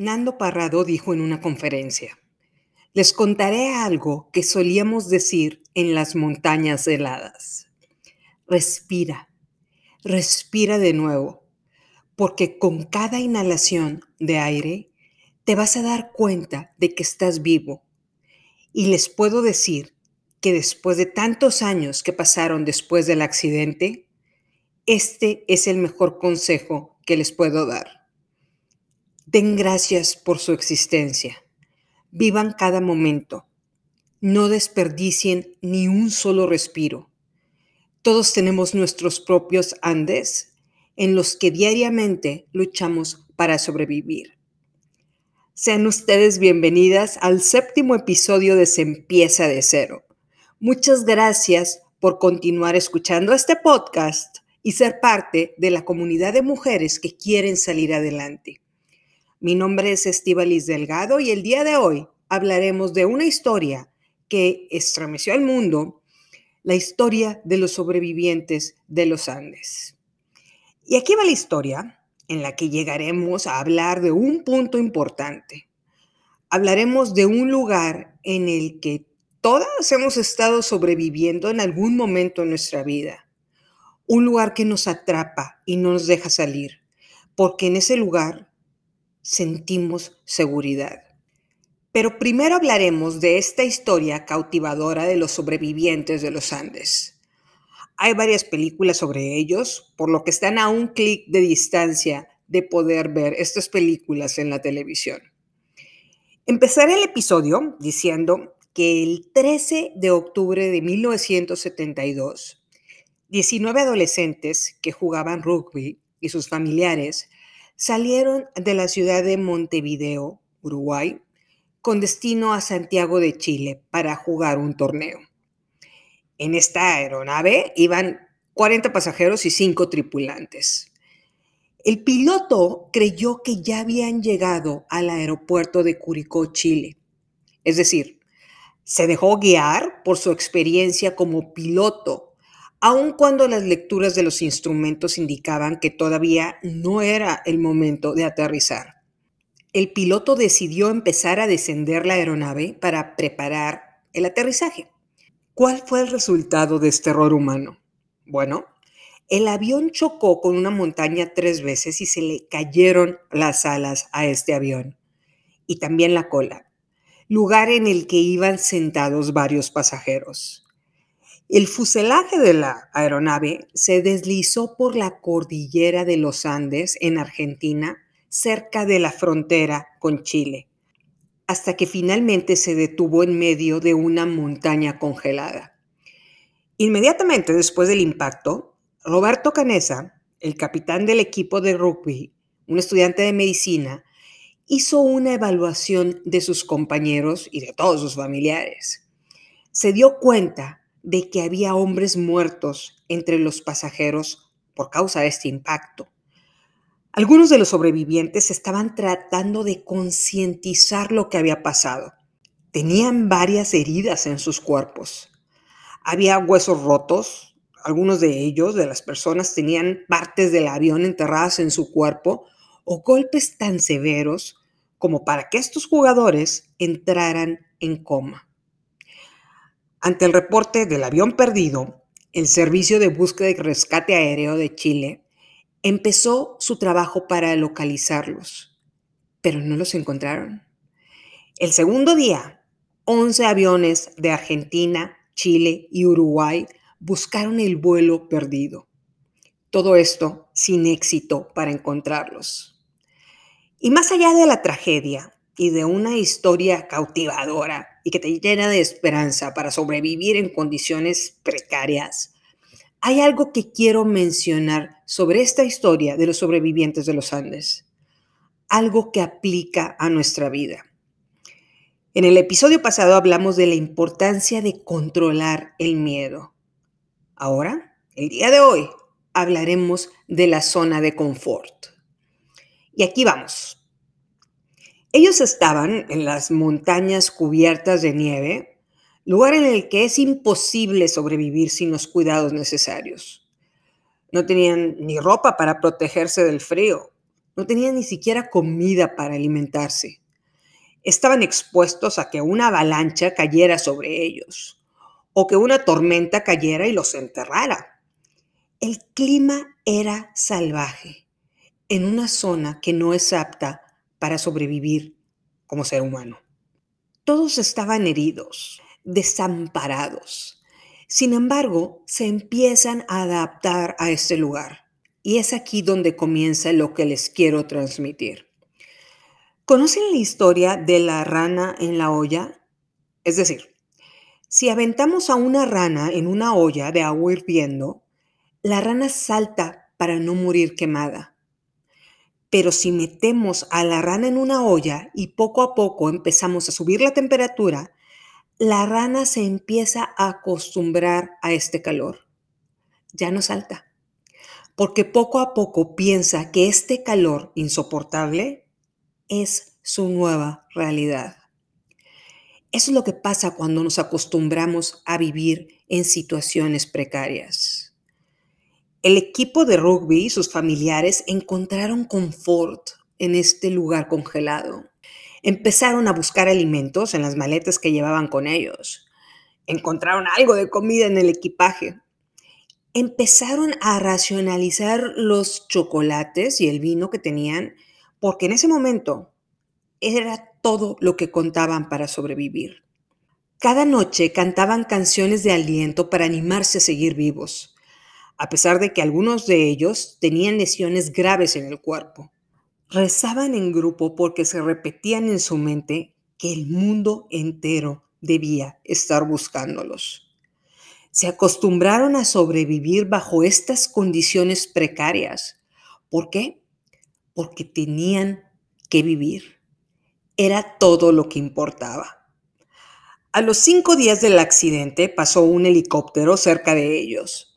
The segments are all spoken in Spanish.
Nando Parrado dijo en una conferencia, les contaré algo que solíamos decir en las montañas heladas. Respira, respira de nuevo, porque con cada inhalación de aire te vas a dar cuenta de que estás vivo. Y les puedo decir que después de tantos años que pasaron después del accidente, este es el mejor consejo que les puedo dar. Den gracias por su existencia. Vivan cada momento. No desperdicien ni un solo respiro. Todos tenemos nuestros propios Andes en los que diariamente luchamos para sobrevivir. Sean ustedes bienvenidas al séptimo episodio de Se empieza de cero. Muchas gracias por continuar escuchando este podcast y ser parte de la comunidad de mujeres que quieren salir adelante. Mi nombre es Estivalis Delgado y el día de hoy hablaremos de una historia que estremeció al mundo, la historia de los sobrevivientes de los Andes. Y aquí va la historia en la que llegaremos a hablar de un punto importante. Hablaremos de un lugar en el que todas hemos estado sobreviviendo en algún momento en nuestra vida. Un lugar que nos atrapa y no nos deja salir, porque en ese lugar sentimos seguridad. Pero primero hablaremos de esta historia cautivadora de los sobrevivientes de los Andes. Hay varias películas sobre ellos, por lo que están a un clic de distancia de poder ver estas películas en la televisión. Empezaré el episodio diciendo que el 13 de octubre de 1972, 19 adolescentes que jugaban rugby y sus familiares salieron de la ciudad de Montevideo, Uruguay, con destino a Santiago de Chile para jugar un torneo. En esta aeronave iban 40 pasajeros y 5 tripulantes. El piloto creyó que ya habían llegado al aeropuerto de Curicó, Chile. Es decir, se dejó guiar por su experiencia como piloto aun cuando las lecturas de los instrumentos indicaban que todavía no era el momento de aterrizar. El piloto decidió empezar a descender la aeronave para preparar el aterrizaje. ¿Cuál fue el resultado de este error humano? Bueno, el avión chocó con una montaña tres veces y se le cayeron las alas a este avión y también la cola, lugar en el que iban sentados varios pasajeros. El fuselaje de la aeronave se deslizó por la cordillera de los Andes en Argentina, cerca de la frontera con Chile, hasta que finalmente se detuvo en medio de una montaña congelada. Inmediatamente después del impacto, Roberto Canesa, el capitán del equipo de rugby, un estudiante de medicina, hizo una evaluación de sus compañeros y de todos sus familiares. Se dio cuenta de que había hombres muertos entre los pasajeros por causa de este impacto. Algunos de los sobrevivientes estaban tratando de concientizar lo que había pasado. Tenían varias heridas en sus cuerpos. Había huesos rotos. Algunos de ellos, de las personas, tenían partes del avión enterradas en su cuerpo o golpes tan severos como para que estos jugadores entraran en coma. Ante el reporte del avión perdido, el Servicio de Búsqueda y Rescate Aéreo de Chile empezó su trabajo para localizarlos, pero no los encontraron. El segundo día, 11 aviones de Argentina, Chile y Uruguay buscaron el vuelo perdido. Todo esto sin éxito para encontrarlos. Y más allá de la tragedia y de una historia cautivadora, y que te llena de esperanza para sobrevivir en condiciones precarias. Hay algo que quiero mencionar sobre esta historia de los sobrevivientes de los Andes, algo que aplica a nuestra vida. En el episodio pasado hablamos de la importancia de controlar el miedo. Ahora, el día de hoy, hablaremos de la zona de confort. Y aquí vamos. Ellos estaban en las montañas cubiertas de nieve, lugar en el que es imposible sobrevivir sin los cuidados necesarios. No tenían ni ropa para protegerse del frío, no tenían ni siquiera comida para alimentarse. Estaban expuestos a que una avalancha cayera sobre ellos o que una tormenta cayera y los enterrara. El clima era salvaje en una zona que no es apta para sobrevivir como ser humano. Todos estaban heridos, desamparados. Sin embargo, se empiezan a adaptar a este lugar. Y es aquí donde comienza lo que les quiero transmitir. ¿Conocen la historia de la rana en la olla? Es decir, si aventamos a una rana en una olla de agua hirviendo, la rana salta para no morir quemada. Pero si metemos a la rana en una olla y poco a poco empezamos a subir la temperatura, la rana se empieza a acostumbrar a este calor. Ya no salta, porque poco a poco piensa que este calor insoportable es su nueva realidad. Eso es lo que pasa cuando nos acostumbramos a vivir en situaciones precarias. El equipo de rugby y sus familiares encontraron confort en este lugar congelado. Empezaron a buscar alimentos en las maletas que llevaban con ellos. Encontraron algo de comida en el equipaje. Empezaron a racionalizar los chocolates y el vino que tenían porque en ese momento era todo lo que contaban para sobrevivir. Cada noche cantaban canciones de aliento para animarse a seguir vivos a pesar de que algunos de ellos tenían lesiones graves en el cuerpo. Rezaban en grupo porque se repetían en su mente que el mundo entero debía estar buscándolos. Se acostumbraron a sobrevivir bajo estas condiciones precarias. ¿Por qué? Porque tenían que vivir. Era todo lo que importaba. A los cinco días del accidente pasó un helicóptero cerca de ellos.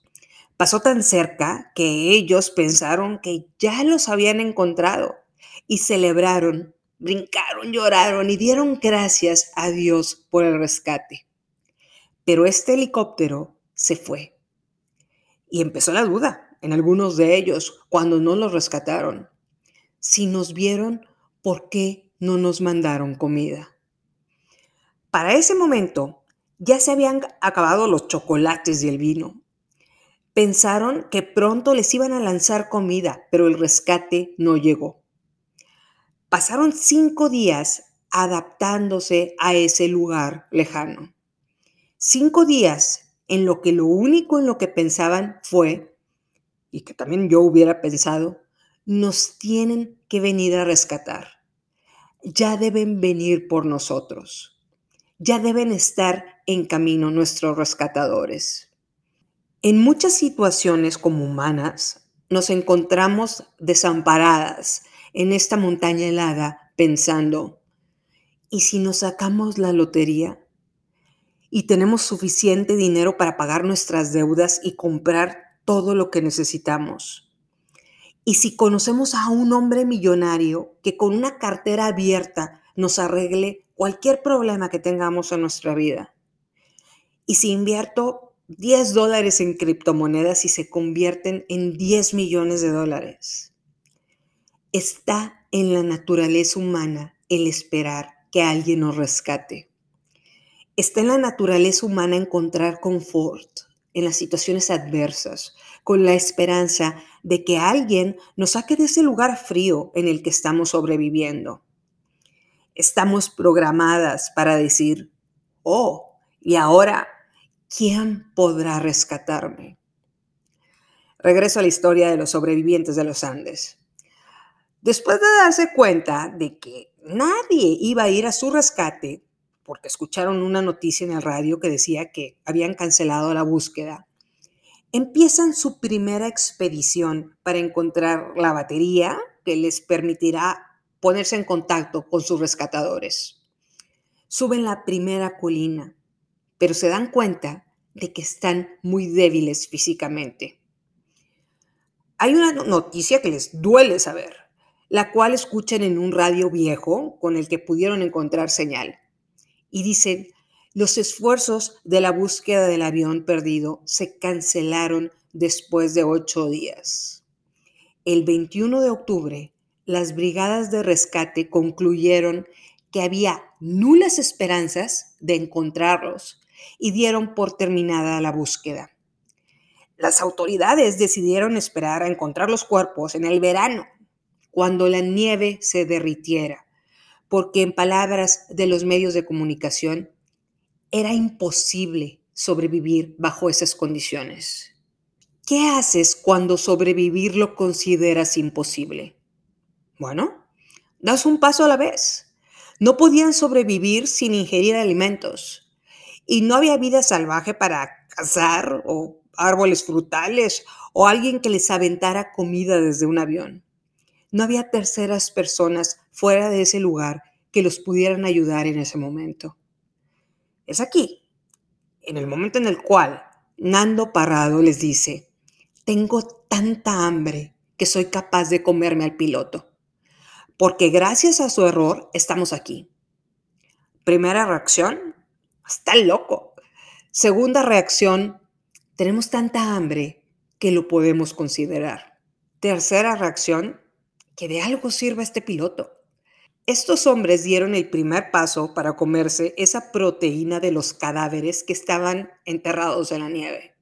Pasó tan cerca que ellos pensaron que ya los habían encontrado y celebraron, brincaron, lloraron y dieron gracias a Dios por el rescate. Pero este helicóptero se fue. Y empezó la duda en algunos de ellos cuando no los rescataron. Si nos vieron, ¿por qué no nos mandaron comida? Para ese momento ya se habían acabado los chocolates y el vino Pensaron que pronto les iban a lanzar comida, pero el rescate no llegó. Pasaron cinco días adaptándose a ese lugar lejano. Cinco días en lo que lo único en lo que pensaban fue, y que también yo hubiera pensado, nos tienen que venir a rescatar. Ya deben venir por nosotros. Ya deben estar en camino nuestros rescatadores. En muchas situaciones como humanas nos encontramos desamparadas en esta montaña helada pensando, ¿y si nos sacamos la lotería? Y tenemos suficiente dinero para pagar nuestras deudas y comprar todo lo que necesitamos. Y si conocemos a un hombre millonario que con una cartera abierta nos arregle cualquier problema que tengamos en nuestra vida. Y si invierto 10 dólares en criptomonedas y se convierten en 10 millones de dólares. Está en la naturaleza humana el esperar que alguien nos rescate. Está en la naturaleza humana encontrar confort en las situaciones adversas, con la esperanza de que alguien nos saque de ese lugar frío en el que estamos sobreviviendo. Estamos programadas para decir, oh, y ahora ¿quién podrá rescatarme? Regreso a la historia de los sobrevivientes de los Andes. Después de darse cuenta de que nadie iba a ir a su rescate, porque escucharon una noticia en el radio que decía que habían cancelado la búsqueda, empiezan su primera expedición para encontrar la batería que les permitirá ponerse en contacto con sus rescatadores. Suben la primera colina pero se dan cuenta de que están muy débiles físicamente. Hay una noticia que les duele saber, la cual escuchan en un radio viejo con el que pudieron encontrar señal. Y dicen, los esfuerzos de la búsqueda del avión perdido se cancelaron después de ocho días. El 21 de octubre, las brigadas de rescate concluyeron que había nulas esperanzas de encontrarlos y dieron por terminada la búsqueda. Las autoridades decidieron esperar a encontrar los cuerpos en el verano, cuando la nieve se derritiera, porque en palabras de los medios de comunicación, era imposible sobrevivir bajo esas condiciones. ¿Qué haces cuando sobrevivir lo consideras imposible? Bueno, das un paso a la vez. No podían sobrevivir sin ingerir alimentos y no había vida salvaje para cazar o árboles frutales o alguien que les aventara comida desde un avión. No había terceras personas fuera de ese lugar que los pudieran ayudar en ese momento. Es aquí, en el momento en el cual Nando Parrado les dice, tengo tanta hambre que soy capaz de comerme al piloto, porque gracias a su error estamos aquí. Primera reacción, está loco. Segunda reacción, tenemos tanta hambre que lo podemos considerar. Tercera reacción, que de algo sirva este piloto. Estos hombres dieron el primer paso para comerse esa proteína de los cadáveres que estaban enterrados en la nieve.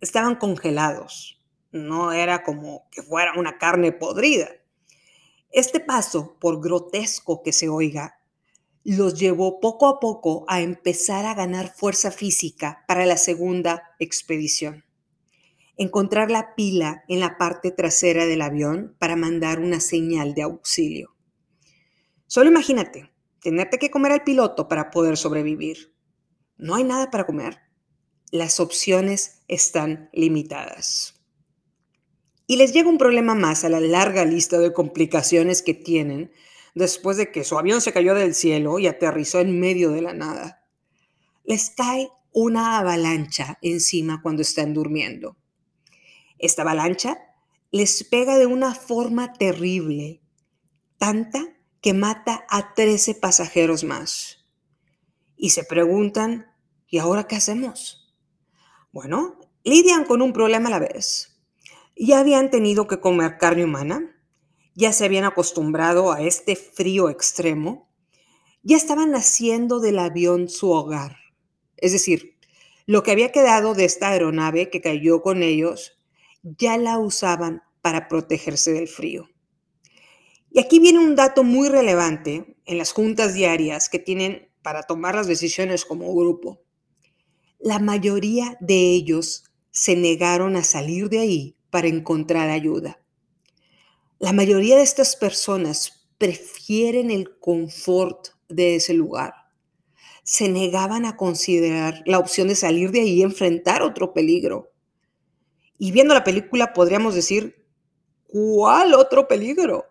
Estaban congelados. No era como que fuera una carne podrida. Este paso, por grotesco que se oiga, los llevó poco a poco a empezar a ganar fuerza física para la segunda expedición. Encontrar la pila en la parte trasera del avión para mandar una señal de auxilio. Solo imagínate, tenerte que comer al piloto para poder sobrevivir. No hay nada para comer. Las opciones están limitadas. Y les llega un problema más a la larga lista de complicaciones que tienen después de que su avión se cayó del cielo y aterrizó en medio de la nada. Les cae una avalancha encima cuando están durmiendo. Esta avalancha les pega de una forma terrible, tanta que mata a 13 pasajeros más. Y se preguntan, ¿y ahora qué hacemos? Bueno, lidian con un problema a la vez. Ya habían tenido que comer carne humana, ya se habían acostumbrado a este frío extremo, ya estaban haciendo del avión su hogar. Es decir, lo que había quedado de esta aeronave que cayó con ellos, ya la usaban para protegerse del frío. Y aquí viene un dato muy relevante en las juntas diarias que tienen para tomar las decisiones como grupo. La mayoría de ellos se negaron a salir de ahí para encontrar ayuda. La mayoría de estas personas prefieren el confort de ese lugar. Se negaban a considerar la opción de salir de ahí y enfrentar otro peligro. Y viendo la película podríamos decir, ¿cuál otro peligro?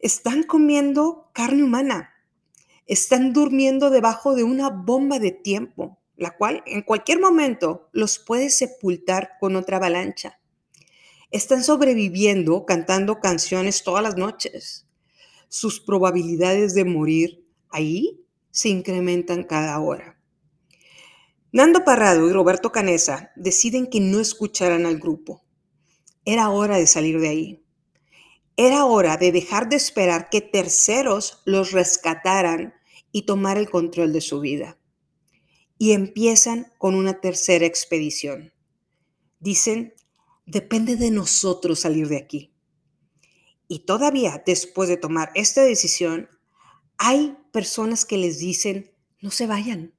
Están comiendo carne humana. Están durmiendo debajo de una bomba de tiempo, la cual en cualquier momento los puede sepultar con otra avalancha están sobreviviendo cantando canciones todas las noches. Sus probabilidades de morir ahí se incrementan cada hora. Nando Parrado y Roberto Canesa deciden que no escucharan al grupo. Era hora de salir de ahí. Era hora de dejar de esperar que terceros los rescataran y tomar el control de su vida. Y empiezan con una tercera expedición. Dicen Depende de nosotros salir de aquí. Y todavía después de tomar esta decisión, hay personas que les dicen, no se vayan,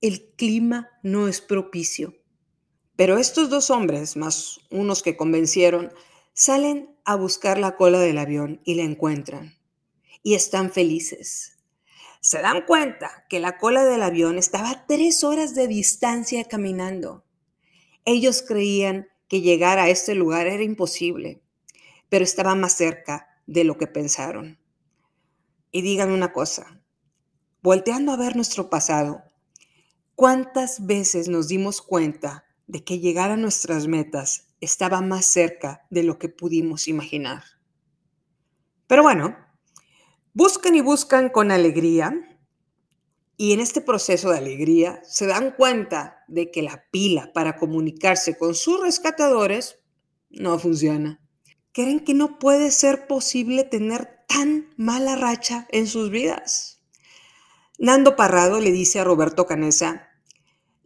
el clima no es propicio. Pero estos dos hombres, más unos que convencieron, salen a buscar la cola del avión y la encuentran. Y están felices. Se dan cuenta que la cola del avión estaba a tres horas de distancia caminando. Ellos creían que llegar a este lugar era imposible, pero estaba más cerca de lo que pensaron. Y díganme una cosa, volteando a ver nuestro pasado, ¿cuántas veces nos dimos cuenta de que llegar a nuestras metas estaba más cerca de lo que pudimos imaginar? Pero bueno, buscan y buscan con alegría y en este proceso de alegría se dan cuenta de que la pila para comunicarse con sus rescatadores no funciona. creen que no puede ser posible tener tan mala racha en sus vidas. Nando Parrado le dice a Roberto Canesa,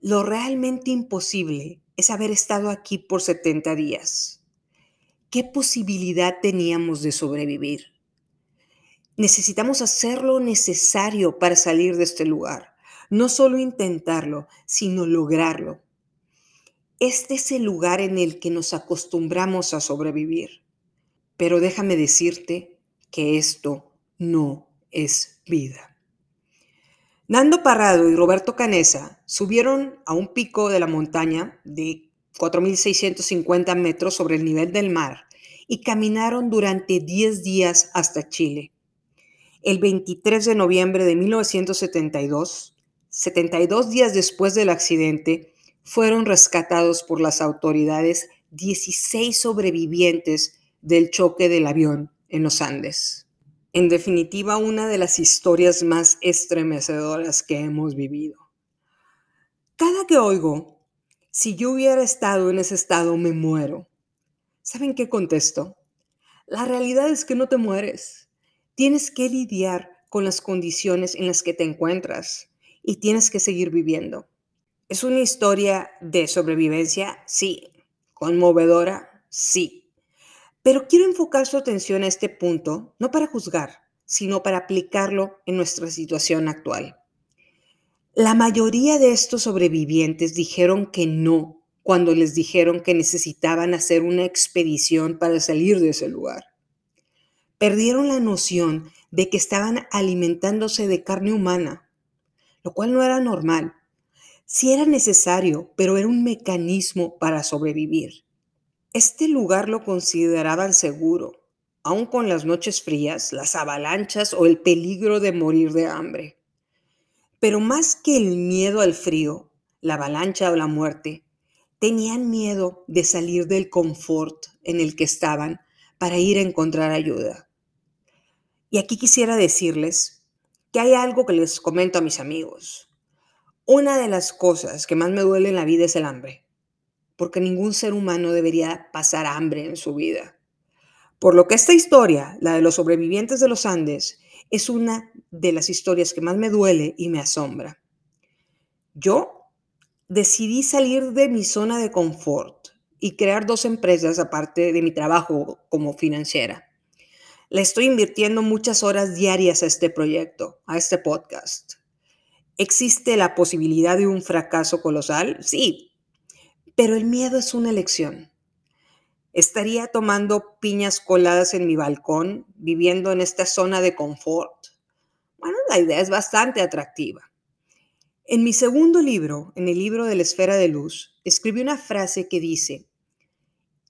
lo realmente imposible es haber estado aquí por 70 días. ¿Qué posibilidad teníamos de sobrevivir? Necesitamos hacer lo necesario para salir de este lugar. No solo intentarlo, sino lograrlo. Este es el lugar en el que nos acostumbramos a sobrevivir. Pero déjame decirte que esto no es vida. Nando Parrado y Roberto Canesa subieron a un pico de la montaña de 4.650 metros sobre el nivel del mar y caminaron durante 10 días hasta Chile. El 23 de noviembre de 1972, 72 días después del accidente, fueron rescatados por las autoridades 16 sobrevivientes del choque del avión en los Andes. En definitiva, una de las historias más estremecedoras que hemos vivido. Cada que oigo, si yo hubiera estado en ese estado, me muero. ¿Saben qué contesto? La realidad es que no te mueres. Tienes que lidiar con las condiciones en las que te encuentras y tienes que seguir viviendo. ¿Es una historia de sobrevivencia? Sí. ¿Conmovedora? Sí. Pero quiero enfocar su atención a este punto, no para juzgar, sino para aplicarlo en nuestra situación actual. La mayoría de estos sobrevivientes dijeron que no cuando les dijeron que necesitaban hacer una expedición para salir de ese lugar. Perdieron la noción de que estaban alimentándose de carne humana, lo cual no era normal. Sí era necesario, pero era un mecanismo para sobrevivir. Este lugar lo consideraban seguro, aun con las noches frías, las avalanchas o el peligro de morir de hambre. Pero más que el miedo al frío, la avalancha o la muerte, tenían miedo de salir del confort en el que estaban para ir a encontrar ayuda. Y aquí quisiera decirles que hay algo que les comento a mis amigos. Una de las cosas que más me duele en la vida es el hambre porque ningún ser humano debería pasar hambre en su vida. Por lo que esta historia, la de los sobrevivientes de los Andes, es una de las historias que más me duele y me asombra. Yo decidí salir de mi zona de confort y crear dos empresas aparte de mi trabajo como financiera. Le estoy invirtiendo muchas horas diarias a este proyecto, a este podcast. ¿Existe la posibilidad de un fracaso colosal? Sí, pero el miedo es una elección. Estaría tomando piñas coladas en mi balcón, viviendo en esta zona de confort. Bueno, la idea es bastante atractiva. En mi segundo libro, en el libro de la esfera de luz, escribí una frase que dice,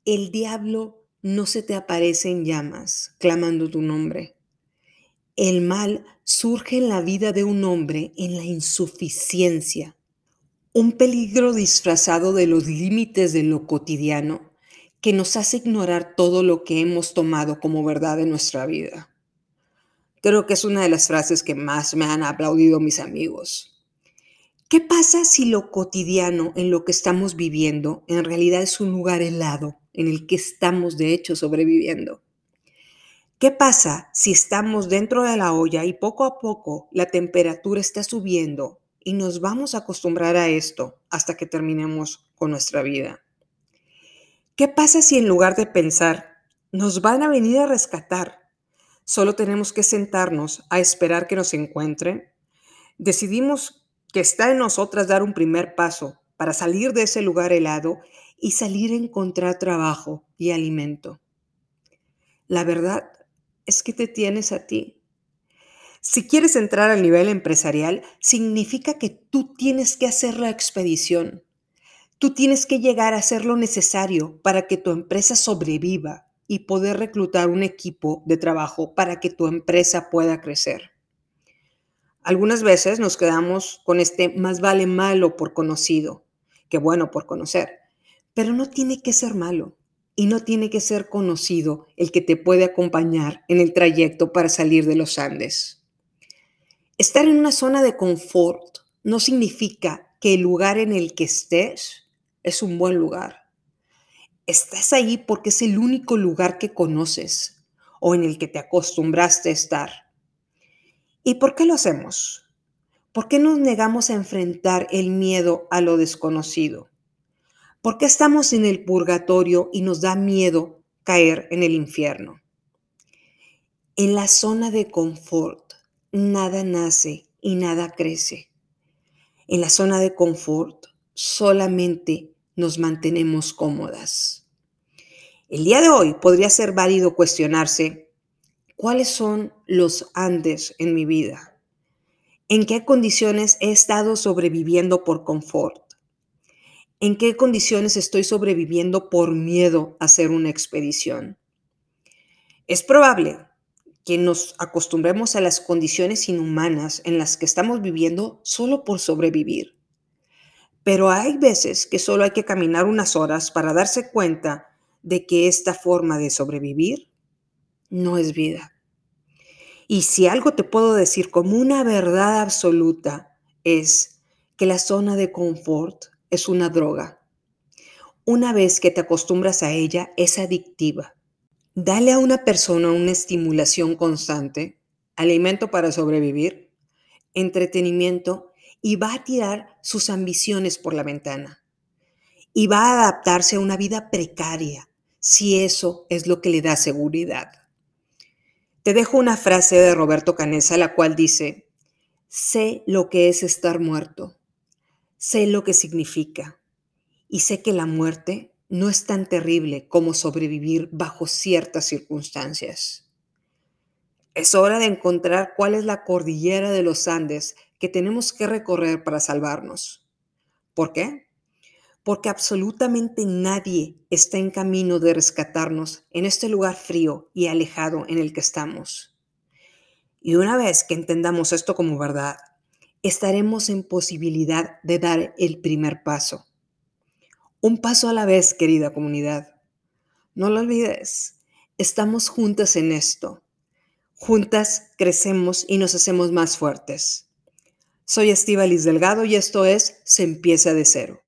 el diablo no se te aparece en llamas clamando tu nombre. El mal surge en la vida de un hombre en la insuficiencia un peligro disfrazado de los límites de lo cotidiano que nos hace ignorar todo lo que hemos tomado como verdad en nuestra vida. Creo que es una de las frases que más me han aplaudido mis amigos. ¿Qué pasa si lo cotidiano en lo que estamos viviendo en realidad es un lugar helado en el que estamos de hecho sobreviviendo? ¿Qué pasa si estamos dentro de la olla y poco a poco la temperatura está subiendo y nos vamos a acostumbrar a esto hasta que terminemos con nuestra vida. ¿Qué pasa si en lugar de pensar, nos van a venir a rescatar, solo tenemos que sentarnos a esperar que nos encuentren? Decidimos que está en nosotras dar un primer paso para salir de ese lugar helado y salir a encontrar trabajo y alimento. La verdad es que te tienes a ti si quieres entrar al nivel empresarial, significa que tú tienes que hacer la expedición. Tú tienes que llegar a hacer lo necesario para que tu empresa sobreviva y poder reclutar un equipo de trabajo para que tu empresa pueda crecer. Algunas veces nos quedamos con este más vale malo por conocido que bueno por conocer, pero no tiene que ser malo y no tiene que ser conocido el que te puede acompañar en el trayecto para salir de los Andes. Estar en una zona de confort no significa que el lugar en el que estés es un buen lugar. Estás ahí porque es el único lugar que conoces o en el que te acostumbraste a estar. ¿Y por qué lo hacemos? ¿Por qué nos negamos a enfrentar el miedo a lo desconocido? ¿Por qué estamos en el purgatorio y nos da miedo caer en el infierno? En la zona de confort, nada nace y nada crece. En la zona de confort solamente nos mantenemos cómodas. El día de hoy podría ser válido cuestionarse cuáles son los Andes en mi vida. ¿En qué condiciones he estado sobreviviendo por confort? ¿En qué condiciones estoy sobreviviendo por miedo a hacer una expedición? Es probable que nos acostumbremos a las condiciones inhumanas en las que estamos viviendo solo por sobrevivir. Pero hay veces que solo hay que caminar unas horas para darse cuenta de que esta forma de sobrevivir no es vida. Y si algo te puedo decir como una verdad absoluta es que la zona de confort es una droga. Una vez que te acostumbras a ella, es adictiva. Dale a una persona una estimulación constante, alimento para sobrevivir, entretenimiento y va a tirar sus ambiciones por la ventana. Y va a adaptarse a una vida precaria, si eso es lo que le da seguridad. Te dejo una frase de Roberto Canesa, la cual dice, sé lo que es estar muerto, sé lo que significa y sé que la muerte no es tan terrible como sobrevivir bajo ciertas circunstancias. Es hora de encontrar cuál es la cordillera de los Andes que tenemos que recorrer para salvarnos. ¿Por qué? Porque absolutamente nadie está en camino de rescatarnos en este lugar frío y alejado en el que estamos. Y una vez que entendamos esto como verdad, estaremos en posibilidad de dar el primer paso. Un paso a la vez, querida comunidad. No lo olvides, estamos juntas en esto. Juntas crecemos y nos hacemos más fuertes. Soy Estíbalis Delgado y esto es Se empieza de cero.